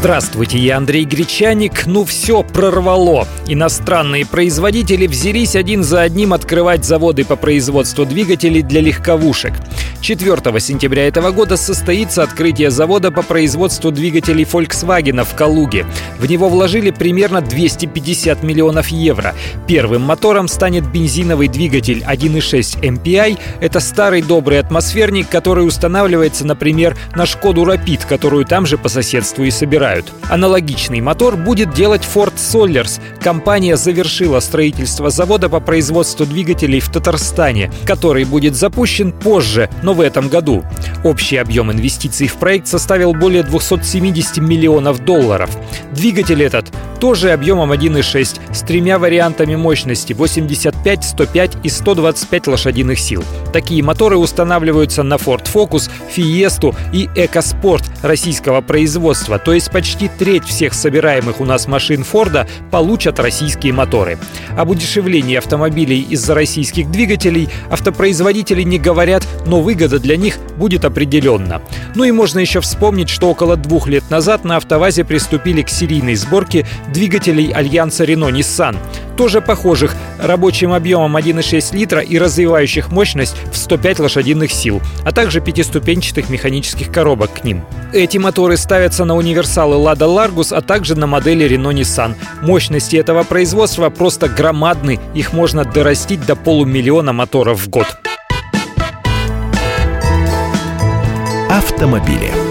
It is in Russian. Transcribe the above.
Здравствуйте, я Андрей Гречаник. Ну все прорвало. Иностранные производители взялись один за одним открывать заводы по производству двигателей для легковушек. 4 сентября этого года состоится открытие завода по производству двигателей Volkswagen в Калуге. В него вложили примерно 250 миллионов евро. Первым мотором станет бензиновый двигатель 1.6 MPI. Это старый добрый атмосферник, который устанавливается, например, на Шкоду Rapid, которую там же по соседству и собирают. Аналогичный мотор будет делать Ford Solers. Компания завершила строительство завода по производству двигателей в Татарстане, который будет запущен позже, но в этом году. Общий объем инвестиций в проект составил более 270 миллионов долларов. Двигатель этот тоже объемом 1.6 с тремя вариантами мощности 85, 105 и 125 лошадиных сил. Такие моторы устанавливаются на Ford Focus, Fiesta и EcoSport российского производства, то есть почти треть всех собираемых у нас машин Форда получат российские моторы. Об удешевлении автомобилей из-за российских двигателей автопроизводители не говорят, но выгода для них будет определенно. Ну и можно еще вспомнить, что около двух лет назад на АвтоВАЗе приступили к серийной сборке двигателей альянса Renault-Nissan, тоже похожих рабочим объемом 1,6 литра и развивающих мощность в 105 лошадиных сил, а также пятиступенчатых механических коробок к ним. Эти моторы ставятся на универсалы Lada Largus, а также на модели Renault-Nissan. Мощности этого производства просто громадны, их можно дорастить до полумиллиона моторов в год. Автомобили.